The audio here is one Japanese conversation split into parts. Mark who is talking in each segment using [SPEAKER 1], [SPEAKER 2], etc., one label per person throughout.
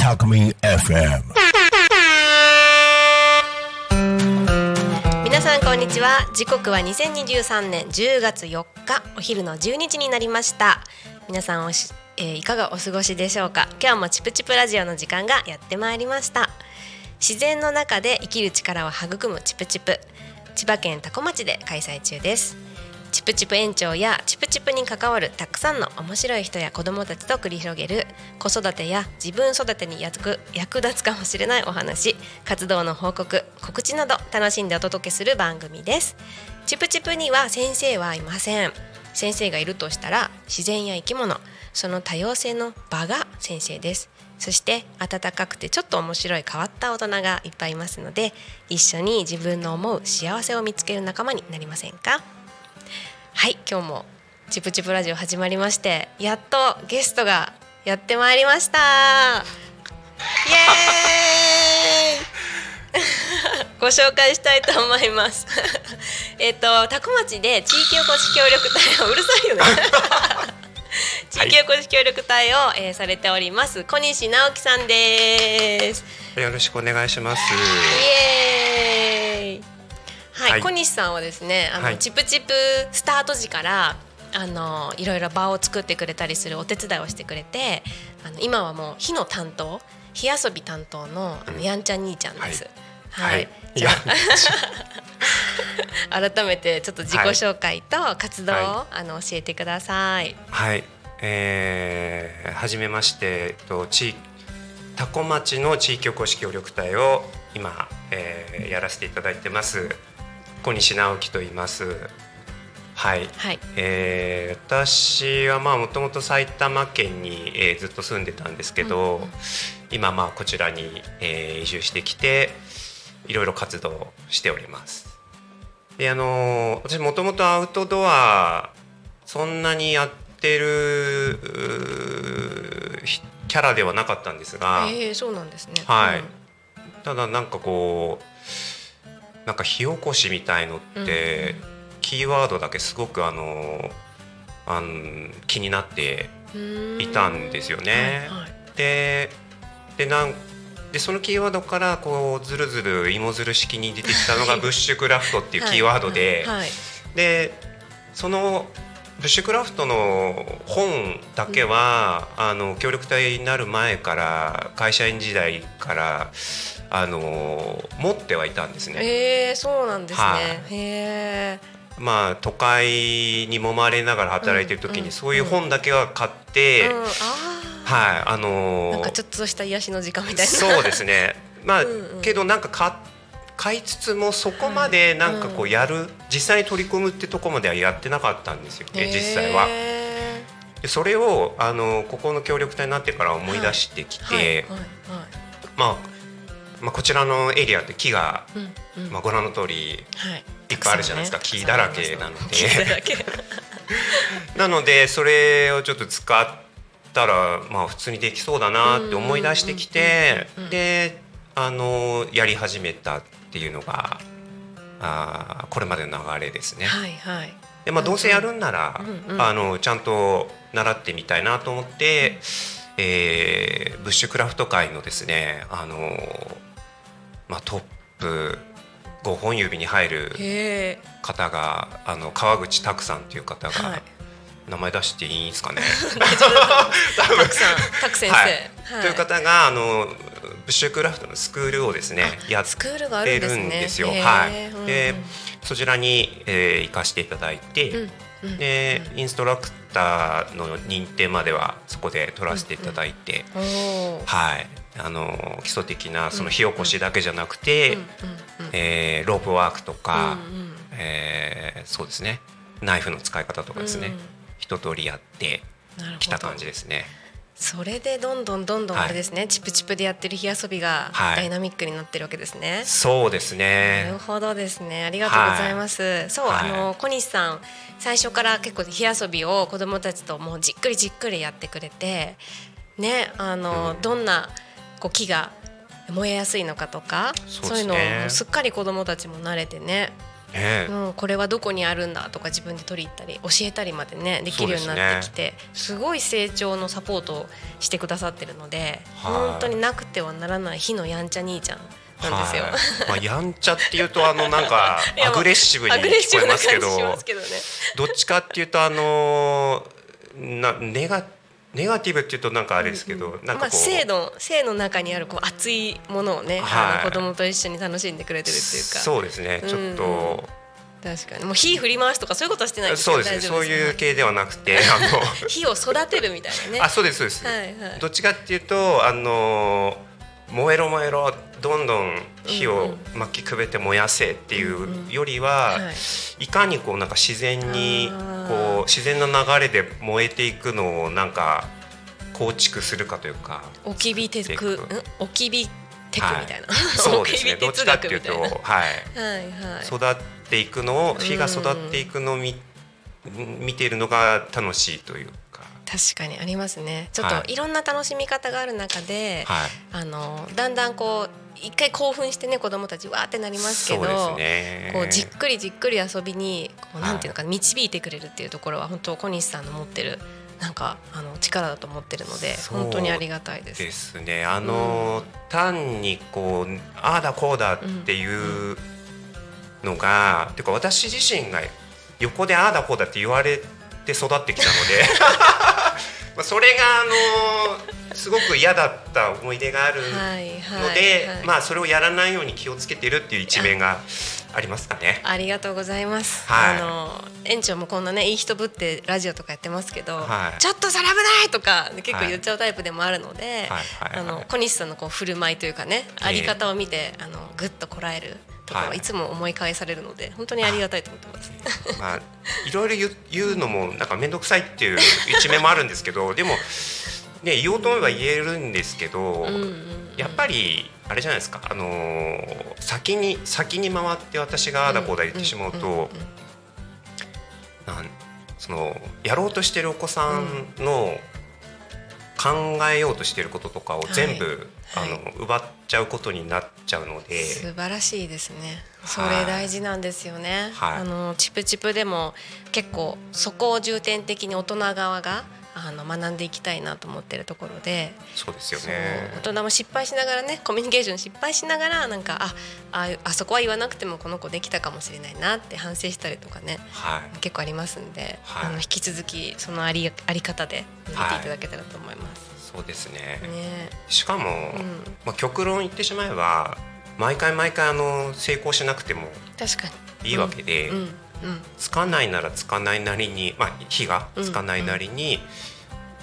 [SPEAKER 1] Alchemy FM.
[SPEAKER 2] 皆さんこんにちは。時刻は2023年10月4日お昼の12時になりました。皆さんおし、えーいかがお過ごしでしょうか？今日もチプチプラジオの時間がやってまいりました。自然の中で生きる力を育むチプチプ。千葉県多古町で開催中です。チプチプ園長やチプチプに関わるたくさんの面白い人や子どもたちと繰り広げる子育てや自分育てに役役立つかもしれないお話活動の報告告知など楽しんでお届けする番組です。チプチプには先生はいません。先生がいるとしたら自然や生き物その多様性の場が先生です。そして温かくてちょっと面白い変わった大人がいっぱいいますので一緒に自分の思う幸せを見つける仲間になりませんか？はい今日もチプチプラジオ始まりましてやっとゲストがやってまいりました。イエーイ！ご紹介したいと思います。えっと多古町で地域おこし協力隊うるさいよね地域おこし協力隊を、えーされております。小西直樹さんです。
[SPEAKER 3] よろしくお願いします。
[SPEAKER 2] イエーイ。はい、
[SPEAKER 3] はい。
[SPEAKER 2] 小西さんはですねあの、
[SPEAKER 3] はい。
[SPEAKER 2] チプチプスタート時からあのいろいろ場を作ってくれたりするお手伝いをしてくれてあの今はもう火の担当火遊び担当のあのやんちゃん兄ちゃんです。はい、
[SPEAKER 3] はい。い。
[SPEAKER 2] じゃ
[SPEAKER 3] や、
[SPEAKER 2] あ 改めてちょっと自己
[SPEAKER 3] はい。
[SPEAKER 2] 紹介と活動を、
[SPEAKER 3] は
[SPEAKER 2] あの教えてください。
[SPEAKER 3] はい。えー、はじめまして、えっと地多古町の地域おこし協力隊を今、えー、やらせていただいてます。小西直樹と言います。はい。
[SPEAKER 2] はい。
[SPEAKER 3] えー、私はまあもともと埼玉県に、えーずっと住んでたんですけど、
[SPEAKER 2] うんうん
[SPEAKER 3] 今まあこちらに、えー移住してきていろいろ活動しております。であのー私もともとアウトドアそんなにやってるキャラではなかったんですが、
[SPEAKER 2] ええそうなんですね。
[SPEAKER 3] はい。
[SPEAKER 2] うん。
[SPEAKER 3] ただなんかこうなんか火起こしみたいのって、キーワードだけすごくあのあん気になって
[SPEAKER 2] うーん。
[SPEAKER 3] いたんですよね。
[SPEAKER 2] はいはい。
[SPEAKER 3] ででなんでそのキーワードからこうずるずる芋づる式に出てきたのがブッシュクラフトっていうキーワードで、
[SPEAKER 2] はいはい。
[SPEAKER 3] でそのブッシュクラフトの本だけは、あの協力隊になる前から会社員時代からあの持ってはいたんですね。
[SPEAKER 2] ええそうなんですね。
[SPEAKER 3] はい
[SPEAKER 2] へえ。
[SPEAKER 3] まあ都会に揉まれながら働いてる時
[SPEAKER 2] うん
[SPEAKER 3] にそういう本だけは買って、
[SPEAKER 2] うん、あ
[SPEAKER 3] はいあ
[SPEAKER 2] あ。
[SPEAKER 3] の
[SPEAKER 2] なんかちょっとした癒しの時間みたいな。
[SPEAKER 3] そうですねまあ
[SPEAKER 2] うんうん
[SPEAKER 3] けどなんか買買いつつもそこまでなんかこうやる、実際に取り組むってとこまではやってなかったんですよね実際は。それをあのここの協力隊になってから思い出してきて。まあ、まあこちらのエリアって木が、
[SPEAKER 2] うんうん。
[SPEAKER 3] まあ、ご覧の通り
[SPEAKER 2] はい。
[SPEAKER 3] いっぱいあるじゃないですか木だらけ なので。なのでそれをちょっと使ったらまあ普通にできそうだなって思い出してきて
[SPEAKER 2] うんうんうんうん
[SPEAKER 3] であのやり始めたっていうのがあーこれまでの流れですね。
[SPEAKER 2] はいはい。
[SPEAKER 3] でまあ、どうせやるんなら、
[SPEAKER 2] うんうん
[SPEAKER 3] あのちゃんと習ってみたいなと思って、えーブッシュクラフト界のですねあの、まあ、トップ5本指に入る。方があの川口拓さんという方が、
[SPEAKER 2] はい
[SPEAKER 3] 名前出していいんですかね。
[SPEAKER 2] たくさん、たく先生。
[SPEAKER 3] はいという方があのブッシュクラフトのスクールをですねやってる
[SPEAKER 2] るんです
[SPEAKER 3] よ。はい、で
[SPEAKER 2] うん
[SPEAKER 3] そちらに、えー行かせていただいて、
[SPEAKER 2] うんうん
[SPEAKER 3] でインストラクターの認定まではそこで取らせていただいて、
[SPEAKER 2] おおー。
[SPEAKER 3] はい。あの基礎的なその火起こしだけじゃなくて、
[SPEAKER 2] うんうんうん
[SPEAKER 3] えーロープワークとか、
[SPEAKER 2] うんうん
[SPEAKER 3] えーそうですね。ナイフの使い方とかですね、
[SPEAKER 2] うん
[SPEAKER 3] 一通りやってきた感じですね。
[SPEAKER 2] それでどんどんどんどん
[SPEAKER 3] はい
[SPEAKER 2] あれですね、チプチプでやってる火遊びが
[SPEAKER 3] はい
[SPEAKER 2] ダイナミックになってるわけですね。
[SPEAKER 3] そうです
[SPEAKER 2] な
[SPEAKER 3] ね
[SPEAKER 2] るほどですね。ありがとうございます。そう、
[SPEAKER 3] はい
[SPEAKER 2] あの小西さん最初から結構火遊びを子どもたちともうじっくりじっくりやってくれて、ね、あの、
[SPEAKER 3] うん
[SPEAKER 2] どんなこう木が燃えやすいのかとか、
[SPEAKER 3] そうね
[SPEAKER 2] いうのをすっかり子どもたちも慣れてね。
[SPEAKER 3] ね。
[SPEAKER 2] もうこれはどこにあるんだとか自分で取り入ったり教えたりまでねできるようになってきてす,、ごい成長のサポートをしてくださってるので、
[SPEAKER 3] はい。
[SPEAKER 2] 本当になくてはならない火のやんちゃ兄ちゃんなんですよ。
[SPEAKER 3] はい。まあ、やんちゃっていうとあのなんか アグレッシブに聞こえますけど
[SPEAKER 2] ど
[SPEAKER 3] っちかっていうとあのなネガネガティブっていうとなんかあれですけど、なん
[SPEAKER 2] まあ、
[SPEAKER 3] かこう、
[SPEAKER 2] 性の性の中にあるこう熱いものをね、
[SPEAKER 3] はい。
[SPEAKER 2] あの子供と一緒に楽しんでくれてるっていうか。
[SPEAKER 3] そうですね。ちょっと、
[SPEAKER 2] 確かに。もう火振り回すとかそういうことはしてないです
[SPEAKER 3] そうです。ねそういう系ではなくて あ
[SPEAKER 2] 火を育てるみたいなね。
[SPEAKER 3] のあそうですそうです、
[SPEAKER 2] はいはい。
[SPEAKER 3] どっちかっていうとあの燃えろ燃えろどんどん火を巻きくべて燃やせっていうよりは、
[SPEAKER 2] はい。
[SPEAKER 3] いかにこうなんか自然にこう自然な流れで燃えていくのをなんか構築するかというか。
[SPEAKER 2] 置き火テク、
[SPEAKER 3] テ
[SPEAKER 2] ん？
[SPEAKER 3] ク
[SPEAKER 2] 置き火テクみたいな、
[SPEAKER 3] そうですね。どっちかっていうと
[SPEAKER 2] 学みたい。なは
[SPEAKER 3] はい
[SPEAKER 2] いはい。
[SPEAKER 3] 育っていくのを火が育っていくのを見見ているのが楽しいという。か、
[SPEAKER 2] 確かにありますね。ちょっ
[SPEAKER 3] はい
[SPEAKER 2] といろんな楽しみ方がある中で、
[SPEAKER 3] はい、
[SPEAKER 2] あのだんだんこう一回興奮してね子供たちわーってなりますけどこうじっくりじっくり遊びにこう
[SPEAKER 3] はい
[SPEAKER 2] なんていうのかな導いてくれるっていうところは本当小西さんの持ってるなんかあの力だと思ってるので本当にありがたいです。
[SPEAKER 3] ですね。あの、単にこうああだこうだっていうのが、ていうか私自身が横でああだこうだって言われて育ってきたので まあそれがあのすごく嫌だった思い出がある
[SPEAKER 2] はい
[SPEAKER 3] の
[SPEAKER 2] はい
[SPEAKER 3] で、
[SPEAKER 2] はい。
[SPEAKER 3] まあそれをやらないように気をつけてるっていう一面がありますかね。
[SPEAKER 2] ありがとうございます。
[SPEAKER 3] はい。
[SPEAKER 2] あの園長もこんなねいい人ぶってラジオとかやってますけど、
[SPEAKER 3] はい。
[SPEAKER 2] ちょっとそれ危ないとか結構言っちゃうタイプでもあるので、あの小西さんのこう振る舞いというかね、あり方を見てあのぐっとこらえるところ
[SPEAKER 3] は
[SPEAKER 2] はいいつも思い返されるので本当にありがたいと思ってます。
[SPEAKER 3] まあ、いろいろ言うのもなんか面倒くさいっていう一面もあるんですけど でも、ね、言おうと思えば言えるんですけど、やっぱりあれじゃないですか、あのー先に先に回って私がああだこうだ言ってしまうと、なんそのやろうとしてるお子さんの考えようとしてることとかを全部、
[SPEAKER 2] はい
[SPEAKER 3] あの奪っちゃうことになっちゃうので。
[SPEAKER 2] 素晴らしいですね。そ
[SPEAKER 3] はい。
[SPEAKER 2] れ大事なんですよね。
[SPEAKER 3] はい。
[SPEAKER 2] あのチプチプでも結構そこを重点的に大人側があの学んでいきたいなと思ってるところで、
[SPEAKER 3] そうですよね。
[SPEAKER 2] 大人も失敗しながらねコミュニケーション失敗しながらなんかあああそこは言わなくてもこの子できたかもしれないなって反省したりとかね。
[SPEAKER 3] はい。
[SPEAKER 2] 結構ありますんで、
[SPEAKER 3] はい。
[SPEAKER 2] あの引き続きそのありあり方で見ていただけたらと思います。
[SPEAKER 3] そうですね。
[SPEAKER 2] ね。
[SPEAKER 3] しかも、
[SPEAKER 2] うん。
[SPEAKER 3] まあ、極論言ってしまえば毎回毎回あの成功しなくても
[SPEAKER 2] 確かに。
[SPEAKER 3] いいわけで、
[SPEAKER 2] うん。うん。
[SPEAKER 3] つかないならつかないなりに、まあ、火がつかないなりに、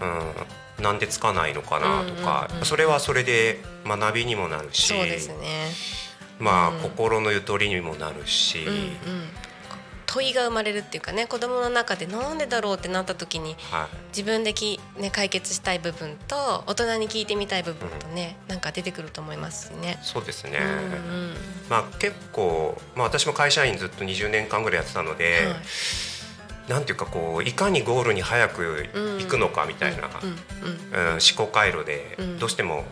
[SPEAKER 3] うんなんでつかないのかなとか、
[SPEAKER 2] うんうんうん
[SPEAKER 3] それはそれで学びにもなるし
[SPEAKER 2] ね。
[SPEAKER 3] まあ、
[SPEAKER 2] うん。
[SPEAKER 3] 心のゆとりにもなるし、
[SPEAKER 2] うんうん、問いが生まれるっていうかね子供の中でなんでだろうってなった時に
[SPEAKER 3] はい。
[SPEAKER 2] 自分でき、ね、解決したい部分と大人に聞いてみたい部分とね、なんか出てくると思いますしね。
[SPEAKER 3] そうですね、
[SPEAKER 2] うんうん
[SPEAKER 3] まあ、結構、まあ、私も会社員ずっと20年間ぐらいやってたので、
[SPEAKER 2] はい。
[SPEAKER 3] なんていうかこういかにゴールに早く行くのかみたいな、
[SPEAKER 2] うんうん
[SPEAKER 3] うん、思考回路で
[SPEAKER 2] うん。
[SPEAKER 3] どうしても、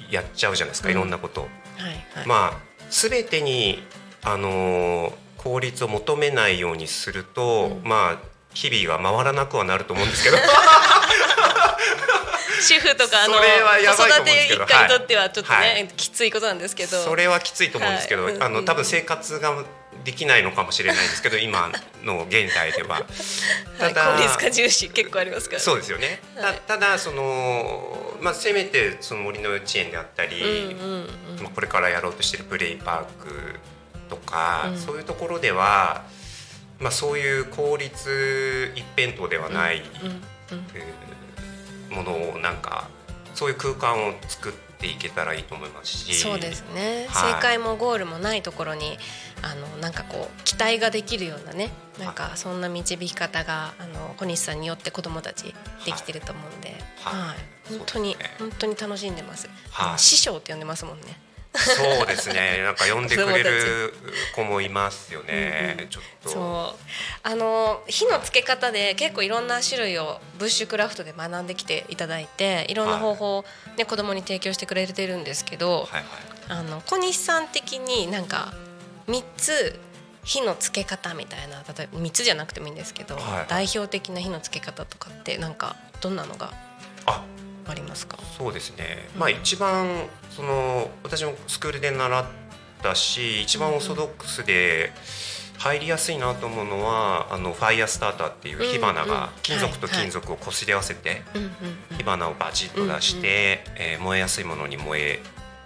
[SPEAKER 3] うん、やっちゃうじゃないですか、
[SPEAKER 2] うん。
[SPEAKER 3] いろんなこと。
[SPEAKER 2] はいはい。
[SPEAKER 3] まあ全てに、あのー効率を求めないようにすると、
[SPEAKER 2] うん。
[SPEAKER 3] まあ日々が回らなくはなると思うんですけど。
[SPEAKER 2] 主婦とかあの子育て一家にとってはちょっとね、
[SPEAKER 3] はい。
[SPEAKER 2] きついことなんですけど。
[SPEAKER 3] それはきついと思うんですけど、
[SPEAKER 2] はい。
[SPEAKER 3] あの多分生活ができないのかもしれないんですけど今の現代では。
[SPEAKER 2] はい、効率化重視結構ありますから、
[SPEAKER 3] そうですよね、
[SPEAKER 2] はい。
[SPEAKER 3] たただその、まあ、せめてその森の幼稚園であったり、
[SPEAKER 2] うんうんうん
[SPEAKER 3] まあ、これからやろうとしてるプレイパークとか、
[SPEAKER 2] うん。
[SPEAKER 3] そういうところでは、まあ、そういう効率一辺倒ではない、ものをなんかそういう空間を作っていけたらいいと思いますし。
[SPEAKER 2] そうですね、
[SPEAKER 3] はい。
[SPEAKER 2] 正解もゴールもないところにあのなんかこう期待ができるようなねなんかそんな導き方があの小西さんによって子どもたちできてると思うんで、
[SPEAKER 3] はい。
[SPEAKER 2] はい。本当に、
[SPEAKER 3] ね
[SPEAKER 2] 本当に楽しんでます、
[SPEAKER 3] はい。
[SPEAKER 2] 師匠って呼んでますもんね
[SPEAKER 3] そうですね。なんか呼んでくれる子もいますよね、
[SPEAKER 2] うんうん。
[SPEAKER 3] ちょっと。
[SPEAKER 2] そう。あの火のつけ方で結構いろんな種類をブッシュクラフトで学んできていただいていろんな方法を、ね子供に提供してくれてるんですけど、
[SPEAKER 3] はいはい。
[SPEAKER 2] あの小西さん的になんか3つ火のつけ方みたいな例えば3つじゃなくてもいいんですけど、
[SPEAKER 3] はいはい。
[SPEAKER 2] 代表的な火のつけ方とかってなんかどんなのが？
[SPEAKER 3] あ
[SPEAKER 2] ありますか？
[SPEAKER 3] そうですね、まあ一番その私もスクールで習ったし一番オーソドックスで入りやすいなと思うのはあのファイヤースターターっていう火花が金属と金属をこすり合わせて火花をバチッと出して、えー燃えやすいものに燃え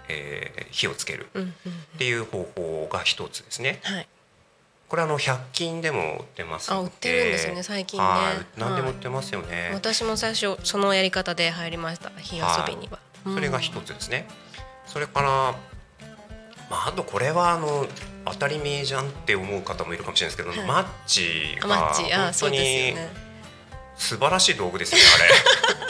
[SPEAKER 3] えー火をつけるっていう方法が一つですね。
[SPEAKER 2] はい
[SPEAKER 3] これあの100均でも売ってますので。
[SPEAKER 2] あ売ってるんですよね最近ね。
[SPEAKER 3] はい。何でも売ってますよね。
[SPEAKER 2] 私も最初そのやり方で入りました火遊びには、うん。
[SPEAKER 3] それが一つですね。それから、まあ、あとこれはあの当たり前じゃんって思う方もいるかもしれないですけど、
[SPEAKER 2] はい。
[SPEAKER 3] マッチが
[SPEAKER 2] ッチ。あそう
[SPEAKER 3] 本当に
[SPEAKER 2] ですよね
[SPEAKER 3] 素晴らしい道具ですよねあれ。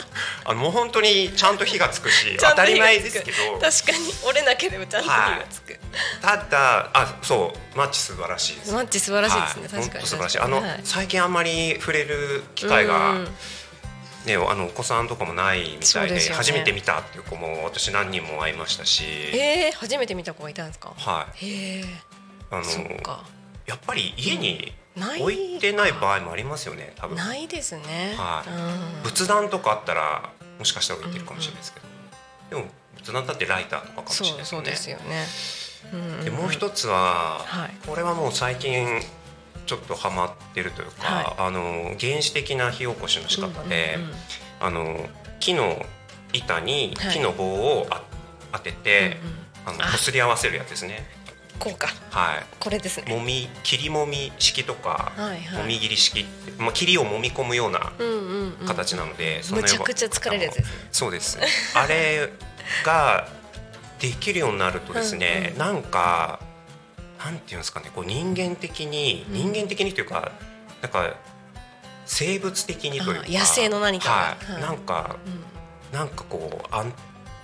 [SPEAKER 3] あのもう本当にちゃんと火がつくし当たり前ですけど。
[SPEAKER 2] 確かに。折れなければちゃんと火がつく、
[SPEAKER 3] ただあそうマッチ素晴らしいです。
[SPEAKER 2] マッチ素晴らしいですね、
[SPEAKER 3] はい、
[SPEAKER 2] 確かに。
[SPEAKER 3] 本当素晴らしい。あの、
[SPEAKER 2] はい。
[SPEAKER 3] 最近あんまり触れる機会が、
[SPEAKER 2] うん。
[SPEAKER 3] ね、あのお子さんとかもないみたいで
[SPEAKER 2] ね。
[SPEAKER 3] 初めて見たっていう子も私何人も会いましたし、
[SPEAKER 2] えー、初めて見た子がいたんですか？
[SPEAKER 3] はい。あのやっぱり家に置いてない場合もありますよね多分。
[SPEAKER 2] ないですね、
[SPEAKER 3] はい。
[SPEAKER 2] うん。
[SPEAKER 3] 仏壇とかあったらもしかしたら置いてるかもしれないですけど、でも仏壇だってライターとかかもしれないですよね。
[SPEAKER 2] そうですよね、うん。
[SPEAKER 3] でもう一つは、
[SPEAKER 2] はい。
[SPEAKER 3] これはもう最近ちょっとハマってるというか、
[SPEAKER 2] は
[SPEAKER 3] あの原始的な火起こしの仕方で、
[SPEAKER 2] うんうんうん
[SPEAKER 3] あの木の板に
[SPEAKER 2] はい。
[SPEAKER 3] 木の棒をあ当てて、
[SPEAKER 2] うんうん。
[SPEAKER 3] あの擦り合わせるやつですね。
[SPEAKER 2] こうか。
[SPEAKER 3] はい。
[SPEAKER 2] これですね。
[SPEAKER 3] もみ切りもみ式とか、
[SPEAKER 2] はいはい。
[SPEAKER 3] もみ切り式って、まあ切りを揉み込むような
[SPEAKER 2] うんうんうん。
[SPEAKER 3] 形なので、その
[SPEAKER 2] むちゃくちゃ疲れるやつですね。
[SPEAKER 3] そうです。あれができるようになるとですね、
[SPEAKER 2] うんうん。
[SPEAKER 3] なんかなんていうんですかね、こう人間的に、
[SPEAKER 2] うん。
[SPEAKER 3] 人間的にというかなんか生物的にというか。
[SPEAKER 2] あ野生の何かが。
[SPEAKER 3] はい、
[SPEAKER 2] はい
[SPEAKER 3] なんか
[SPEAKER 2] うん。
[SPEAKER 3] なんかこうあん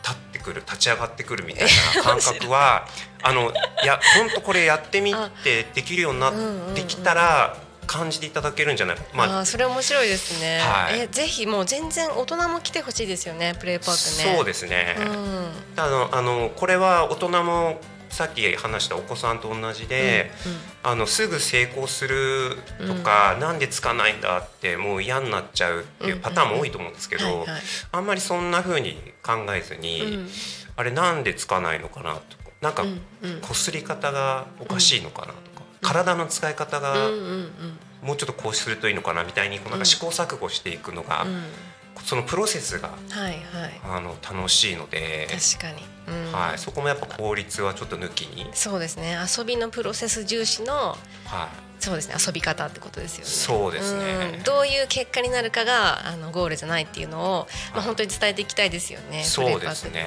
[SPEAKER 3] 立ってくる立ち上がってくるみたいな感覚は あのいや本当これやってみてできるようになってきたら感じていただけるんじゃない？か、まあ
[SPEAKER 2] それ面白いですね、
[SPEAKER 3] はい。
[SPEAKER 2] えぜひもう全然大人も来てほしいですよねプレイパークね。
[SPEAKER 3] そうですね、
[SPEAKER 2] うん。
[SPEAKER 3] あのあのこれは大人もさっき話したお子さんと同じで、あのすぐ成功するとか、なんでつかないんだってもう嫌になっちゃうっていうパターンも多いと思うんですけど、あんまりそんな風に考えずに、
[SPEAKER 2] うん。
[SPEAKER 3] あれなんでつかないのかなとかなんか
[SPEAKER 2] うんうん。
[SPEAKER 3] こすり方がおかしいのかなとか、体の使い方
[SPEAKER 2] うん
[SPEAKER 3] が
[SPEAKER 2] うんうん。
[SPEAKER 3] もうちょっとこうするといいのかなみたいにこうなんか試行錯誤していくのが、
[SPEAKER 2] うん
[SPEAKER 3] そのプロセスが
[SPEAKER 2] はいはい。
[SPEAKER 3] あの楽しいので、
[SPEAKER 2] 確かに、うん。
[SPEAKER 3] はい、そこもやっぱ効率はちょっと抜きに、
[SPEAKER 2] そうですね。遊びのプロセス重視の
[SPEAKER 3] はい、
[SPEAKER 2] そうですね。遊び方ってことですよね。
[SPEAKER 3] そうですね。
[SPEAKER 2] ん。どういう結果になるかがあのゴールじゃないっていうのを、まあ、本当に伝えていきたいですよね。
[SPEAKER 3] そうですね。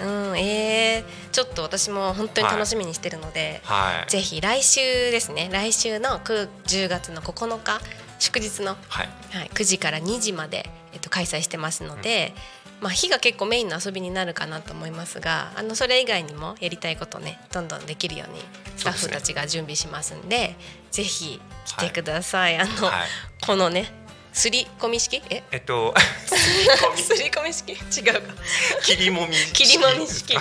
[SPEAKER 2] うん。えー、ちょっと私も本当に楽しみにしてるので、
[SPEAKER 3] はい。
[SPEAKER 2] ぜひ来週ですね。来週の9 10月の9日祝日の、
[SPEAKER 3] はい。
[SPEAKER 2] はい、9時から2時まで、えっと、開催してますので、まあ、日が結構メインの遊びになるかなと思いますがあのそれ以外にもやりたいことねどんどんできるようにスタッフたちが準備しますんでぜひ来てください、あの、
[SPEAKER 3] はい。
[SPEAKER 2] このねすり込み式？え？
[SPEAKER 3] えっと。
[SPEAKER 2] すり込み式？違うか。
[SPEAKER 3] 切りもみ
[SPEAKER 2] 切りもみ式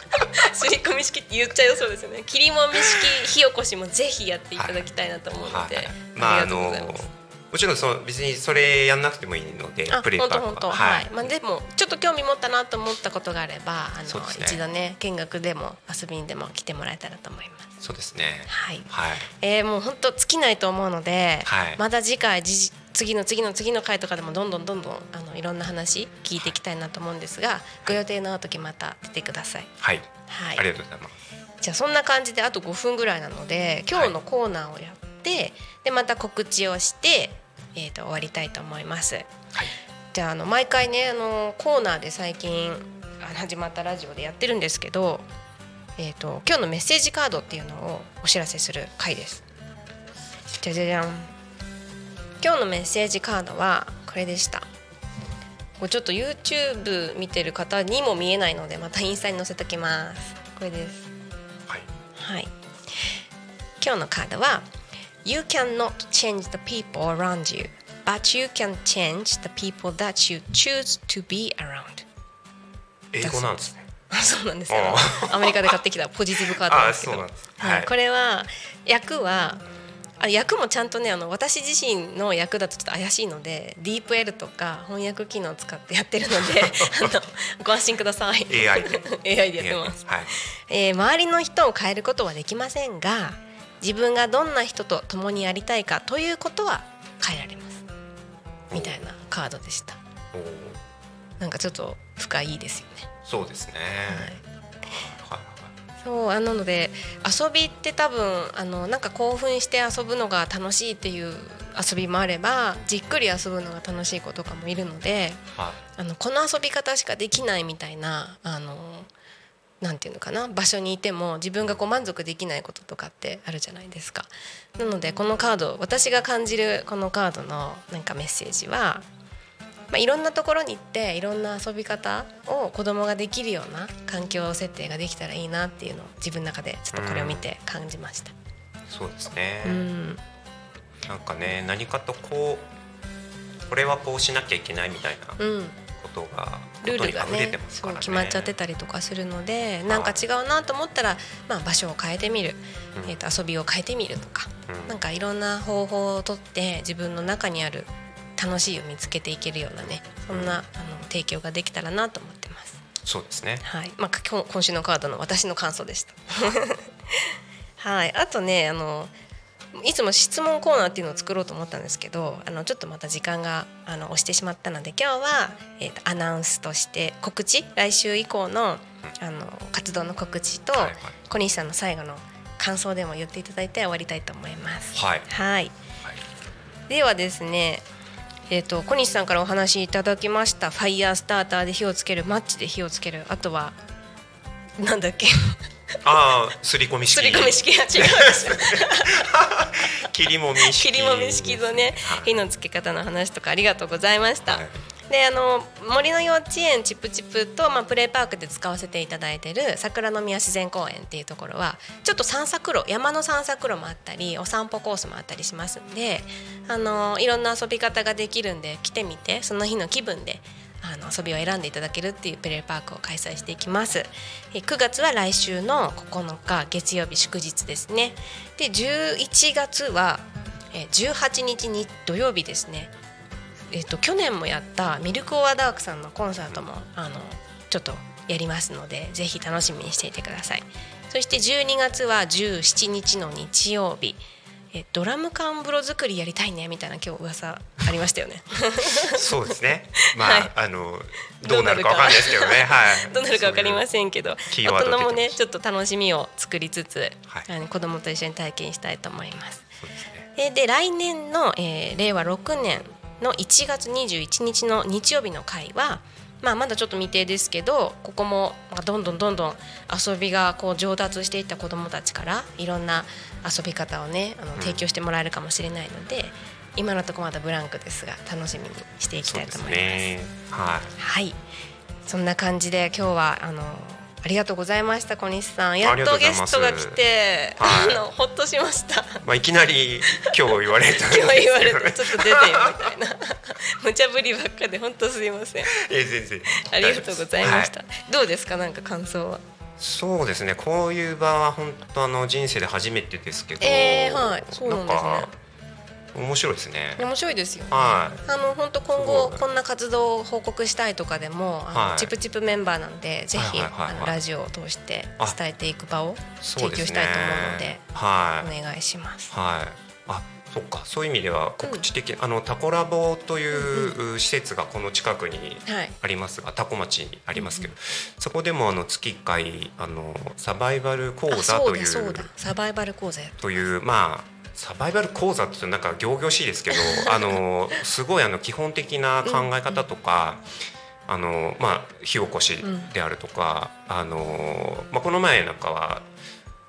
[SPEAKER 2] すり込み式って言っちゃうそうですよね。切りもみ式火起こしもぜひやっていただきたいなと思うので、
[SPEAKER 3] はいまああ
[SPEAKER 2] ありがとう
[SPEAKER 3] のもちろんその別にそれやんなくてもいいので
[SPEAKER 2] あ
[SPEAKER 3] プレイパーク
[SPEAKER 2] 本当本当。
[SPEAKER 3] は
[SPEAKER 2] はい、まあでもちょっと興味持ったなと思ったことがあればあの、
[SPEAKER 3] ね。
[SPEAKER 2] 一度ね見学でも遊びにでも来てもらえたらと思います。
[SPEAKER 3] そうですね。
[SPEAKER 2] はい。
[SPEAKER 3] はい。
[SPEAKER 2] えー、もう本当尽きないと思うので、
[SPEAKER 3] はい。
[SPEAKER 2] また次回じ次の次の次の回とかでもどんどんどんどんあのいろんな話聞いていきたいなと思うんですがご予定の合う時また出てください。
[SPEAKER 3] はい。
[SPEAKER 2] はい。
[SPEAKER 3] ありがとうございます。
[SPEAKER 2] じゃあそんな感じであと5分ぐらいなので今日のコーナーをやって、でまた告知をして、えー、と終わりたいと思います。
[SPEAKER 3] はい。
[SPEAKER 2] じゃああの毎回ねあのコーナーで最近始まったラジオでやってるんですけど、えー、と今日のメッセージカードっていうのをお知らせする回です。じゃじゃじゃん今日のメッセージカードはこれでした。ちょっと YouTube 見てる方にも見えないのでまたインスタに載せときます。これです。
[SPEAKER 3] はい
[SPEAKER 2] はい。今日のカードは You cannot change the people around you, but you can change the people that you choose to be around.
[SPEAKER 3] 英語なんですね
[SPEAKER 2] そうなんですよ
[SPEAKER 3] あ
[SPEAKER 2] アメリカで買ってきたポジティブカードなんですけど はいこれは役はあ役もちゃんとねあの私自身の役だとちょっと怪しいので DeepL とか翻訳機能を使ってやってるので あのご安心ください。
[SPEAKER 3] AI で。
[SPEAKER 2] AI でやってます、
[SPEAKER 3] はい。
[SPEAKER 2] えー周りの人を変えることはできませんが自分がどんな人と共にやりたいかということは変えられます。みたいなカードでした。なんかちょっと深いですよね。
[SPEAKER 3] そうですね。はい
[SPEAKER 2] そうあなので遊びって多分あのなんか興奮して遊ぶのが楽しいっていう遊びもあればじっくり遊ぶのが楽しい子とかもいるので
[SPEAKER 3] はい
[SPEAKER 2] あのこの遊び方しかできないみたいなあのなんていうのかな場所にいても自分がこう満足できないこととかってあるじゃないですか。なのでこのカード私が感じるこのカードのなんかメッセージは、まあ、いろんなところに行っていろんな遊び方を子供ができるような環境設定ができたらいいなっていうのを自分の中でちょっとこれを見て感じました。
[SPEAKER 3] そうですね、
[SPEAKER 2] うん、
[SPEAKER 3] なんかね何かとこうこれはこうしなきゃいけないみたいな
[SPEAKER 2] うん。
[SPEAKER 3] ことが
[SPEAKER 2] ルールがね
[SPEAKER 3] ね。
[SPEAKER 2] そう決まっちゃってたりとかするのでなんか違うなと思ったら、まあ、場所を変えてみる、
[SPEAKER 3] うん。
[SPEAKER 2] えー、と遊びを変えてみるとか、
[SPEAKER 3] うん。
[SPEAKER 2] なんかいろんな方法をとって自分の中にある楽しいを見つけていけるようなねそんなあの提供ができたらなと思ってます。
[SPEAKER 3] そうですね。
[SPEAKER 2] はい。まあ、今今週のカードの私の感想でした。はい、あとねあのいつも質問コーナーっていうのを作ろうと思ったんですけどあのちょっとまた時間があの押してしまったので今日は、えーとアナウンスとして告知来週以降のあの活動の告知と、
[SPEAKER 3] はいはい。
[SPEAKER 2] 小西さんの最後の感想でも言っていただいて終わりたいと思います。
[SPEAKER 3] はい。
[SPEAKER 2] はい。
[SPEAKER 3] はい。
[SPEAKER 2] ではですねえー、と小西さんからお話しいただきました。ファイヤースターターで火をつけるマッチで火をつける。あとはなんだっけ。
[SPEAKER 3] ああすり込み式。
[SPEAKER 2] すり込み式。が違う。
[SPEAKER 3] 切りもみ式。
[SPEAKER 2] 切りもみ式とね
[SPEAKER 3] はい。
[SPEAKER 2] 火のつけ方の話とかありがとうございました、
[SPEAKER 3] はい
[SPEAKER 2] であの森の幼稚園チップチップと、まあ、プレイパークで使わせていただいてる桜の宮自然公園っていうところはちょっと散策路山の散策路もあったりお散歩コースもあったりしますんであのいろんな遊び方ができるんで来てみてその日の気分であの遊びを選んでいただけるっていうプレイパークを開催していきます。9月は来週の9日月曜日祝日ですね。で11月は18日に土曜日ですね。えっと去年もやったミルク・オア・ダークさんのコンサートもあのちょっとやりますのでぜひ楽しみにしていてください。そして12月は17日の日曜日。えドラム缶風呂作りやりたいねみたいな今日噂ありましたよね。
[SPEAKER 3] そうですね。まあ、
[SPEAKER 2] はい。
[SPEAKER 3] あのどうなるかわかんないですけどね。はい。
[SPEAKER 2] どうなるか 分かりませんけど大人もねちょっと楽しみを作りつつ、
[SPEAKER 3] はい。
[SPEAKER 2] あの子供と一緒に体験したいと思います。
[SPEAKER 3] ね。
[SPEAKER 2] えーで来年の、えー令和6年の1月21日の日曜日の会は、まあ、まだちょっと未定ですけどここもまあどんどんどんどん遊びがこう上達していった子どもたちからいろんな遊び方をねあの提供してもらえるかもしれないので、今のところまだブランクですが楽しみにしていきたいと思います。
[SPEAKER 3] ね。はい。
[SPEAKER 2] はい。そんな感じで今日はあのありがとうございました小西さん。やっ
[SPEAKER 3] と
[SPEAKER 2] とゲストが来て、
[SPEAKER 3] はい。
[SPEAKER 2] あのほっとしました。
[SPEAKER 3] まあいきなり今日言われたんですけど。
[SPEAKER 2] 今日言われてちょっと出てよみたいな。無茶ぶりばっかで本当すいません。
[SPEAKER 3] え全然。
[SPEAKER 2] ありがとうございました、
[SPEAKER 3] は
[SPEAKER 2] どうですかなんか感想は？
[SPEAKER 3] そうですね。こういう場は本当あの人生で初めてですけど、
[SPEAKER 2] えーはい。そうなんですね。
[SPEAKER 3] か面白いですね。
[SPEAKER 2] 面白いですよね、
[SPEAKER 3] はい。
[SPEAKER 2] あの本当今後こんな活動を報告したいとかでもあの、
[SPEAKER 3] はい。
[SPEAKER 2] チップチップメンバーなんでぜひ、
[SPEAKER 3] はいはいはい。はい
[SPEAKER 2] あのラジオを通して
[SPEAKER 3] あ。
[SPEAKER 2] 伝えていく場を提供したいと思うので
[SPEAKER 3] はい。
[SPEAKER 2] お願いします、
[SPEAKER 3] はい。あそっか。そういう意味では告知的、あのタコラボという施設がこの近くに
[SPEAKER 2] はい
[SPEAKER 3] ありますがタコ町にありますけど、そこでもあの月1回あのサバイバル講
[SPEAKER 2] あ
[SPEAKER 3] 座という
[SPEAKER 2] サバイバル講座や
[SPEAKER 3] というまあサバイバル講座ってなんか仰々しいですけど あのすごいあの基本的な考え方とか、あのまあ、火起こしであるとか、あのまあ、この前なんかは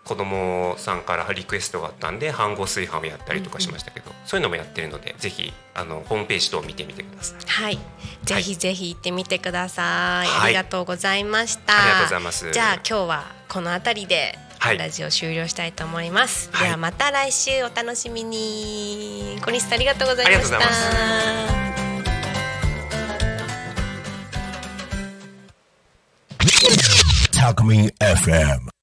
[SPEAKER 3] 子供さんからリクエストがあったんで飯盒炊飯をやったりとかしましたけど、そういうのもやってるのでぜひあのホームページ等を見てみてください。
[SPEAKER 2] はい、ぜひぜひ行ってみてください。
[SPEAKER 3] はい。
[SPEAKER 2] ありがとうございました。
[SPEAKER 3] ありがとうございます。
[SPEAKER 2] じゃあ今日はこの辺りで。
[SPEAKER 3] はい
[SPEAKER 2] ラジオ終了したいと思います。
[SPEAKER 3] はい
[SPEAKER 2] ではまた来週お楽しみに。小西さんありがとうございました。
[SPEAKER 3] ありがとうございま
[SPEAKER 1] Talk Me FM.